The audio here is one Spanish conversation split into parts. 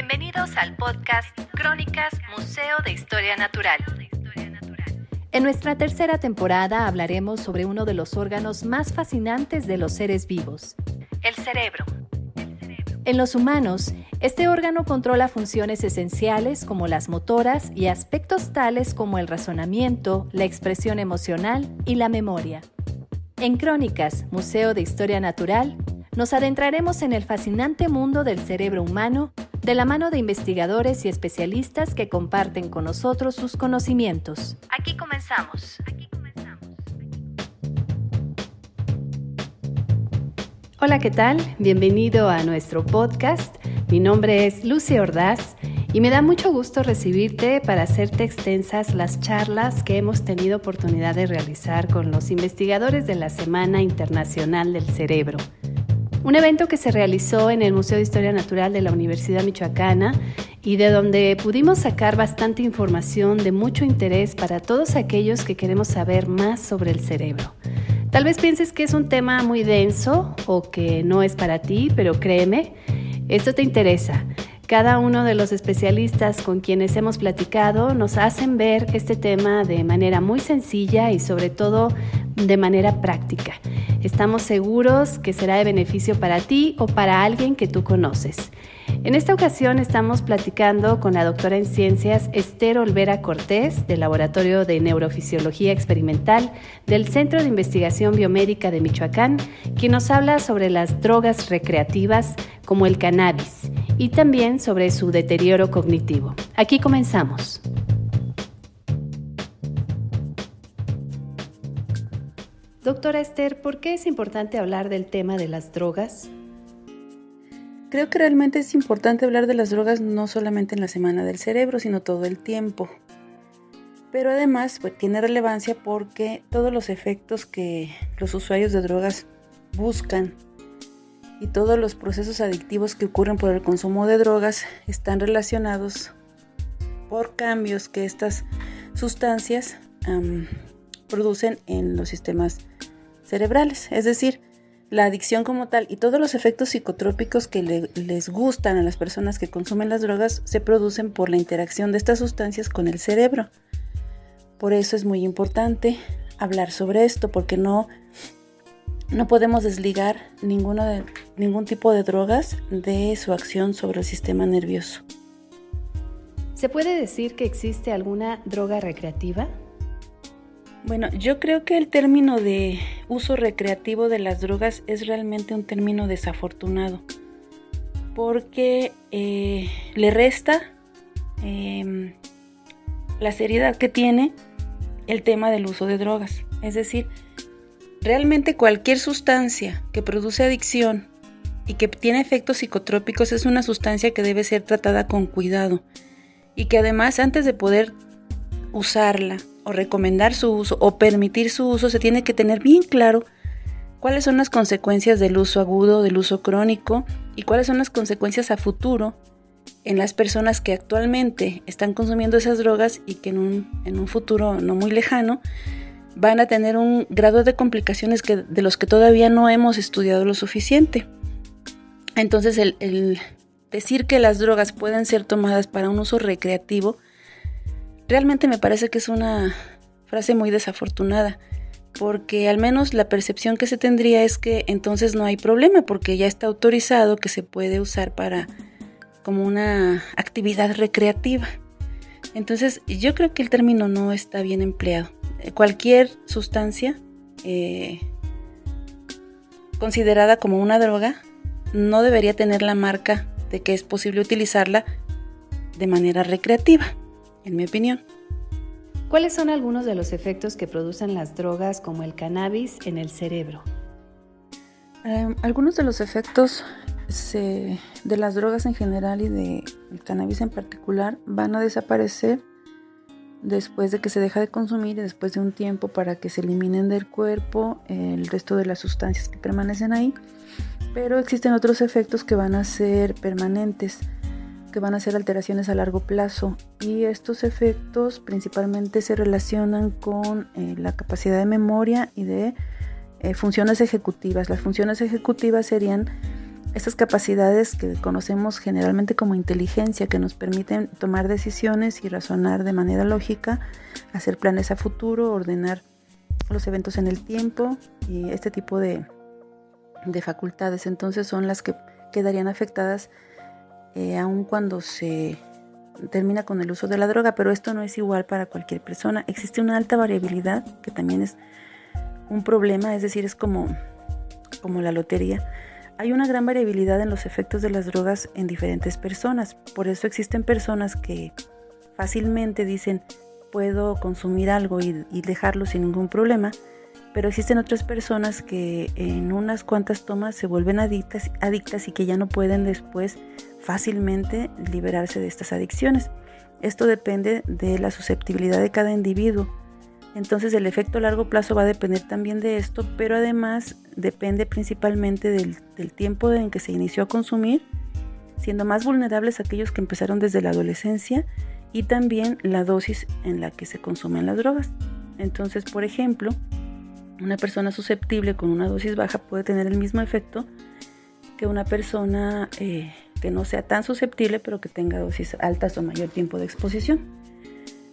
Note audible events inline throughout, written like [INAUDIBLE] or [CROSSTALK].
Bienvenidos al podcast Crónicas Museo de Historia Natural. En nuestra tercera temporada hablaremos sobre uno de los órganos más fascinantes de los seres vivos, el cerebro. En los humanos, este órgano controla funciones esenciales como las motoras y aspectos tales como el razonamiento, la expresión emocional y la memoria. En Crónicas, Museo de Historia Natural, nos adentraremos en el fascinante mundo del cerebro humano de la mano de investigadores y especialistas que comparten con nosotros sus conocimientos. Aquí comenzamos. Hola, ¿qué tal? Bienvenido a nuestro podcast. Mi nombre es Lucy Ordaz y me da mucho gusto recibirte para hacerte extensas las charlas que hemos tenido oportunidad de realizar con los investigadores de la Semana Internacional del Cerebro un evento que se realizó en el Museo de Historia Natural de la Universidad Michoacana y de donde pudimos sacar bastante información de mucho interés para todos aquellos que queremos saber más sobre el cerebro. Tal vez pienses que es un tema muy denso o que no es para ti, pero créeme, esto te interesa. Cada uno de los especialistas con quienes hemos platicado nos hacen ver este tema de manera muy sencilla y sobre todo de manera práctica. Estamos seguros que será de beneficio para ti o para alguien que tú conoces. En esta ocasión estamos platicando con la doctora en ciencias Esther Olvera Cortés del Laboratorio de Neurofisiología Experimental del Centro de Investigación Biomédica de Michoacán, quien nos habla sobre las drogas recreativas como el cannabis y también sobre su deterioro cognitivo. Aquí comenzamos. Doctora Esther, ¿por qué es importante hablar del tema de las drogas? Creo que realmente es importante hablar de las drogas no solamente en la semana del cerebro, sino todo el tiempo. Pero además pues, tiene relevancia porque todos los efectos que los usuarios de drogas buscan y todos los procesos adictivos que ocurren por el consumo de drogas están relacionados por cambios que estas sustancias producen en los sistemas cerebrales. Es decir, la adicción como tal y todos los efectos psicotrópicos que les gustan a las personas que consumen las drogas se producen por la interacción de estas sustancias con el cerebro. Por eso es muy importante hablar sobre esto, porque no, no podemos desligar ninguno de, ningún tipo de drogas de su acción sobre el sistema nervioso. ¿Se puede decir que existe alguna droga recreativa? Bueno, yo creo que el término de uso recreativo de las drogas es realmente un término desafortunado porque eh, le resta em, la seriedad que tiene el tema del uso de drogas. Es decir, realmente cualquier sustancia que produce adicción y que tiene efectos psicotrópicos es una sustancia que debe ser tratada con cuidado y que además antes de poder usarla o recomendar su uso o permitir su uso, se tiene que tener bien claro cuáles son las consecuencias del uso agudo, del uso crónico y cuáles son las consecuencias a futuro en las personas que actualmente están consumiendo esas drogas y que en un, futuro no muy lejano van a tener un grado de complicaciones que, de los que todavía no hemos estudiado lo suficiente. Entonces el decir que las drogas pueden ser tomadas para un uso recreativo Realmente me parece que es una frase muy desafortunada, porque al menos la percepción que se tendría es que entonces no hay problema, porque ya está autorizado que se puede usar para como una actividad recreativa. Entonces yo creo que el término no está bien empleado. Cualquier sustancia eh, considerada como una droga no debería tener la marca de que es posible utilizarla de manera recreativa en mi opinión. ¿Cuáles son algunos de los efectos que producen las drogas como el cannabis en el cerebro? Em, algunos de los efectos de las drogas en general y del cannabis en particular van a desaparecer después de que se deja de consumir después de un tiempo para que se eliminen del cuerpo el resto de las sustancias que permanecen ahí. Pero existen otros efectos que van a ser permanentes que van a ser alteraciones a largo plazo y estos efectos principalmente se relacionan con eh, la capacidad de memoria y de eh, funciones ejecutivas. Las funciones ejecutivas serían estas capacidades que conocemos generalmente como inteligencia, que nos permiten tomar decisiones y razonar de manera lógica, hacer planes a futuro, ordenar los eventos en el tiempo y este tipo de, de facultades. Entonces son las que quedarían afectadas eh, aun cuando se termina con el uso de la droga, pero esto no es igual para cualquier persona. Existe una alta variabilidad que también es un problema, es decir, es como, como la lotería. Hay una gran variabilidad en los efectos de las drogas en diferentes personas. Por eso existen personas que fácilmente dicen puedo consumir algo y, dejarlo sin ningún problema, pero existen otras personas que en unas cuantas tomas se vuelven adictas y que ya no pueden después fácilmente liberarse de estas adicciones. Esto depende de la susceptibilidad de cada individuo. Entonces el efecto a largo plazo va a depender también de esto, pero además depende principalmente del, tiempo en que se inició a consumir, siendo más vulnerables aquellos que empezaron desde la adolescencia y también la dosis en la que se consumen las drogas. Entonces, por ejemplo, una persona susceptible con una dosis baja puede tener el mismo efecto que una persona eh, que no sea tan susceptible pero que tenga dosis altas o mayor tiempo de exposición.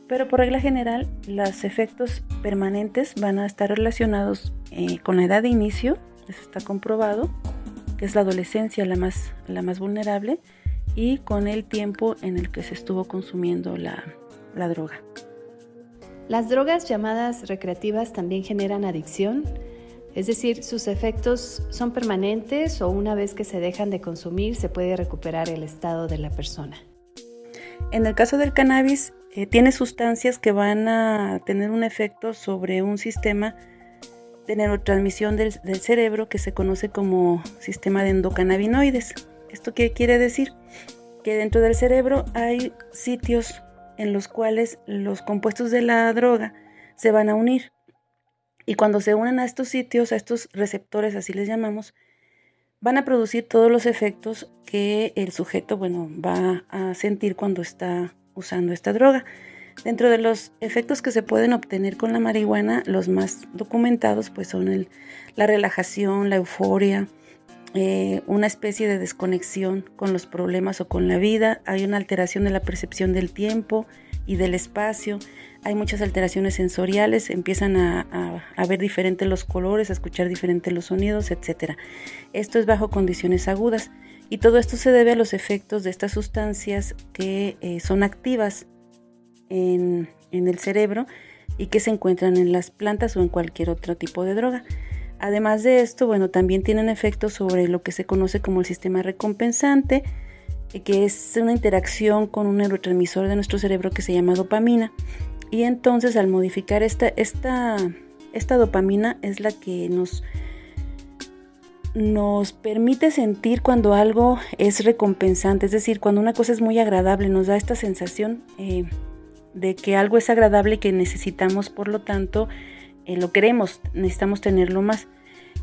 Pero por regla general, los efectos permanentes van a estar relacionados eh, con la edad de inicio, eso está comprobado, que es la adolescencia la más, la más vulnerable, y con el tiempo en el que se estuvo consumiendo la, la droga. Las drogas llamadas recreativas también generan adicción, es decir, sus efectos son permanentes o una vez que se dejan de consumir se puede recuperar el estado de la persona. En el caso del cannabis, tiene sustancias que van a tener un efecto sobre un sistema de neurotransmisión del, del cerebro que se conoce como sistema de endocannabinoides. ¿Esto qué quiere decir? Que dentro del cerebro hay sitios en los cuales los compuestos de la droga se van a unir. Y cuando se unen a estos sitios, a estos receptores, así les llamamos, van a producir todos los efectos que el sujeto, bueno, va a sentir cuando está usando esta droga. Dentro de los efectos que se pueden obtener con la marihuana, los más documentados pues son la relajación, la euforia, eh, una especie de desconexión con los problemas o con la vida, hay una alteración de la percepción del tiempo y del espacio, hay muchas alteraciones sensoriales, empiezan a, ver diferentes los colores, a escuchar diferentes los sonidos, etc. Esto es bajo condiciones agudas y todo esto se debe a los efectos de estas sustancias que eh, son activas en el cerebro y que se encuentran en las plantas o en cualquier otro tipo de droga. Además de esto, bueno, también tienen efectos sobre lo que se conoce como el sistema recompensante, eh, que es una interacción con un neurotransmisor de nuestro cerebro que se llama dopamina. Y entonces al modificar esta, esta, esta dopamina es la que nos, nos permite sentir cuando algo es recompensante, es decir, cuando una cosa es muy agradable, nos da esta sensación eh, de que algo es agradable y que necesitamos, por lo tanto, eh, lo queremos, necesitamos tenerlo más.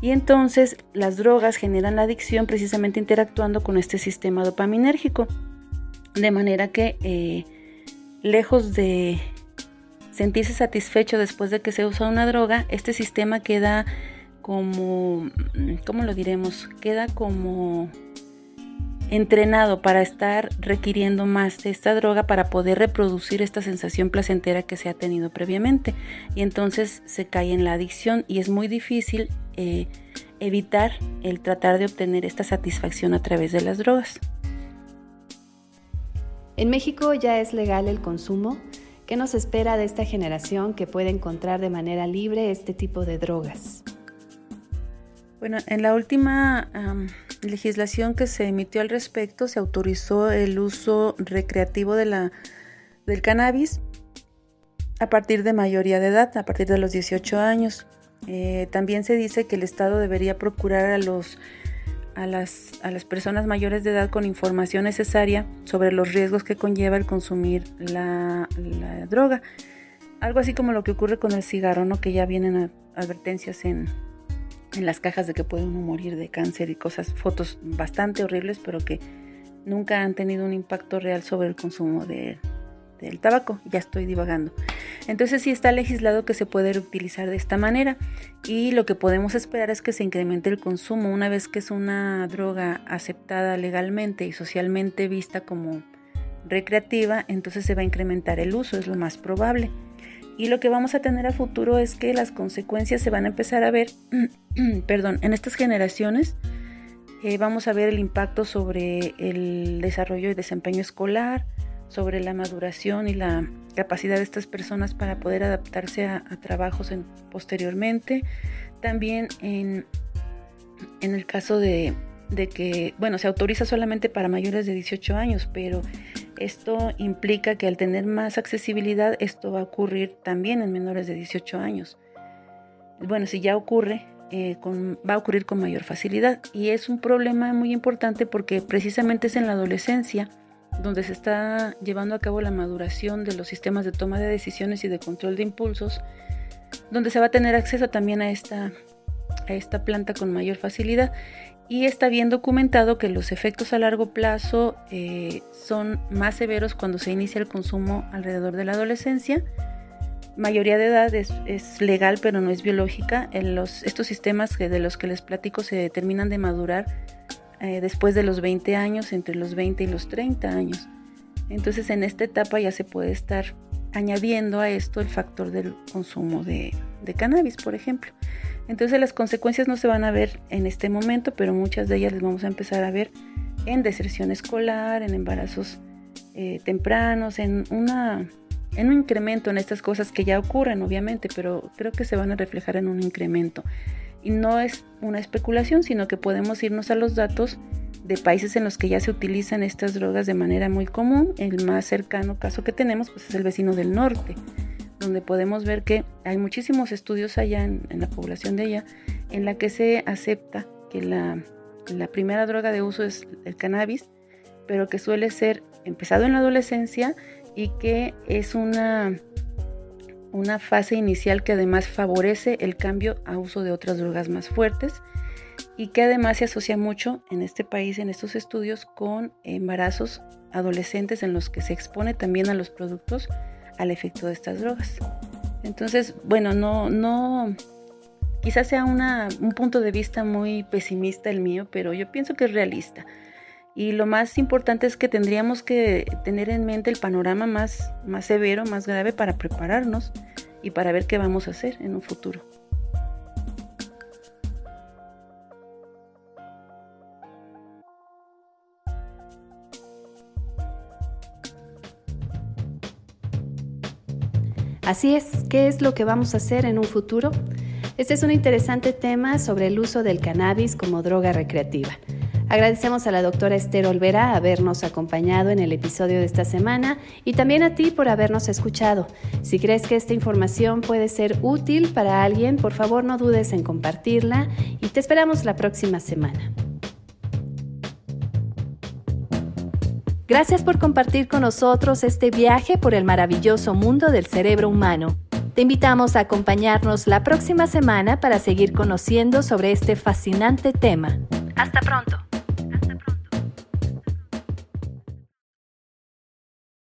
Y entonces las drogas generan adicción precisamente interactuando con este sistema dopaminérgico. De manera que eh, lejos de sentirse satisfecho después de que se usa una droga, este sistema queda como, ¿cómo lo diremos? Queda como entrenado para estar requiriendo más de esta droga para poder reproducir esta sensación placentera que se ha tenido previamente. Y entonces se cae en la adicción y es muy difícil eh, evitar el tratar de obtener esta satisfacción a través de las drogas. En México ya es legal el consumo. ¿Qué nos espera de esta generación que puede encontrar de manera libre este tipo de drogas? Bueno, en la última legislación que se emitió al respecto se autorizó el uso recreativo de la, del cannabis a partir de mayoría de edad, a partir de los 18 años. Eh, también se dice que el Estado debería procurar a, los, a, las, a las personas mayores de edad con información necesaria sobre los riesgos que conlleva el consumir la, la droga. Algo así como lo que ocurre con el cigarro, ¿no? que ya vienen advertencias en, en las cajas de que puede uno morir de cáncer y cosas, fotos bastante horribles, pero que nunca han tenido un impacto real sobre el consumo de, del tabaco. Ya estoy divagando. Entonces sí está legislado que se puede utilizar de esta manera y lo que podemos esperar es que se incremente el consumo una vez que es una droga aceptada legalmente y socialmente vista como recreativa, entonces se va a incrementar el uso, es lo más probable. Y lo que vamos a tener a futuro es que las consecuencias se van a empezar a ver, [CLEARS THROAT] perdón, en estas generaciones eh, vamos a ver el impacto sobre el desarrollo y desempeño escolar, sobre la maduración y la capacidad de estas personas para poder adaptarse a, trabajos posteriormente. También en, en el caso de, de, que, bueno, se autoriza solamente para mayores de 18 años, pero esto implica que al tener más accesibilidad, esto va a ocurrir también en menores de 18 años. Bueno, si ya ocurre, eh, va a ocurrir con mayor facilidad. Y es un problema muy importante porque precisamente es en la adolescencia donde se está llevando a cabo la maduración de los sistemas de toma de decisiones y de control de impulsos, donde se va a tener acceso también a esta, a esta planta con mayor facilidad. Y está bien documentado que los efectos a largo plazo eh, son más severos cuando se inicia el consumo alrededor de la adolescencia. Mayoría de edad es, legal pero no es biológica. En estos sistemas que, de los que les platico se terminan de madurar eh, después de los 20 años, entre los 20 y los 30 años. Entonces en esta etapa ya se puede estar añadiendo a esto el factor del consumo de, cannabis, por ejemplo. Entonces las consecuencias no se van a ver en este momento, pero muchas de ellas las vamos a empezar a ver en deserción escolar, en embarazos eh, tempranos, en, una, en un incremento en estas cosas que ya ocurren, obviamente, pero creo que se van a reflejar en un incremento. Y no es una especulación, sino que podemos irnos a los datos de países en los que ya se utilizan estas drogas de manera muy común. El más cercano caso que tenemos pues, es el vecino del norte, donde podemos ver que hay muchísimos estudios allá en, la población de allá en la que se acepta que la, la primera droga de uso es el cannabis, pero que suele ser empezado en la adolescencia y que es una una fase inicial que además favorece el cambio a uso de otras drogas más fuertes y que además se asocia mucho en este país, en estos estudios, con embarazos adolescentes en los que se expone también a los productos al efecto de estas drogas. Entonces, bueno, no, no, quizás sea un punto de vista muy pesimista el mío, pero yo pienso que es realista. Y lo más importante es que tendríamos que tener en mente el panorama más, más severo, más grave para prepararnos y para ver qué vamos a hacer en un futuro. Así es, ¿qué es lo que vamos a hacer en un futuro? Este es un interesante tema sobre el uso del cannabis como droga recreativa. Agradecemos a la doctora Esther Olvera habernos acompañado en el episodio de esta semana y también a ti por habernos escuchado. Si crees que esta información puede ser útil para alguien, por favor no dudes en compartirla y te esperamos la próxima semana. Gracias por compartir con nosotros este viaje por el maravilloso mundo del cerebro humano. Te invitamos a acompañarnos la próxima semana para seguir conociendo sobre este fascinante tema. Hasta pronto.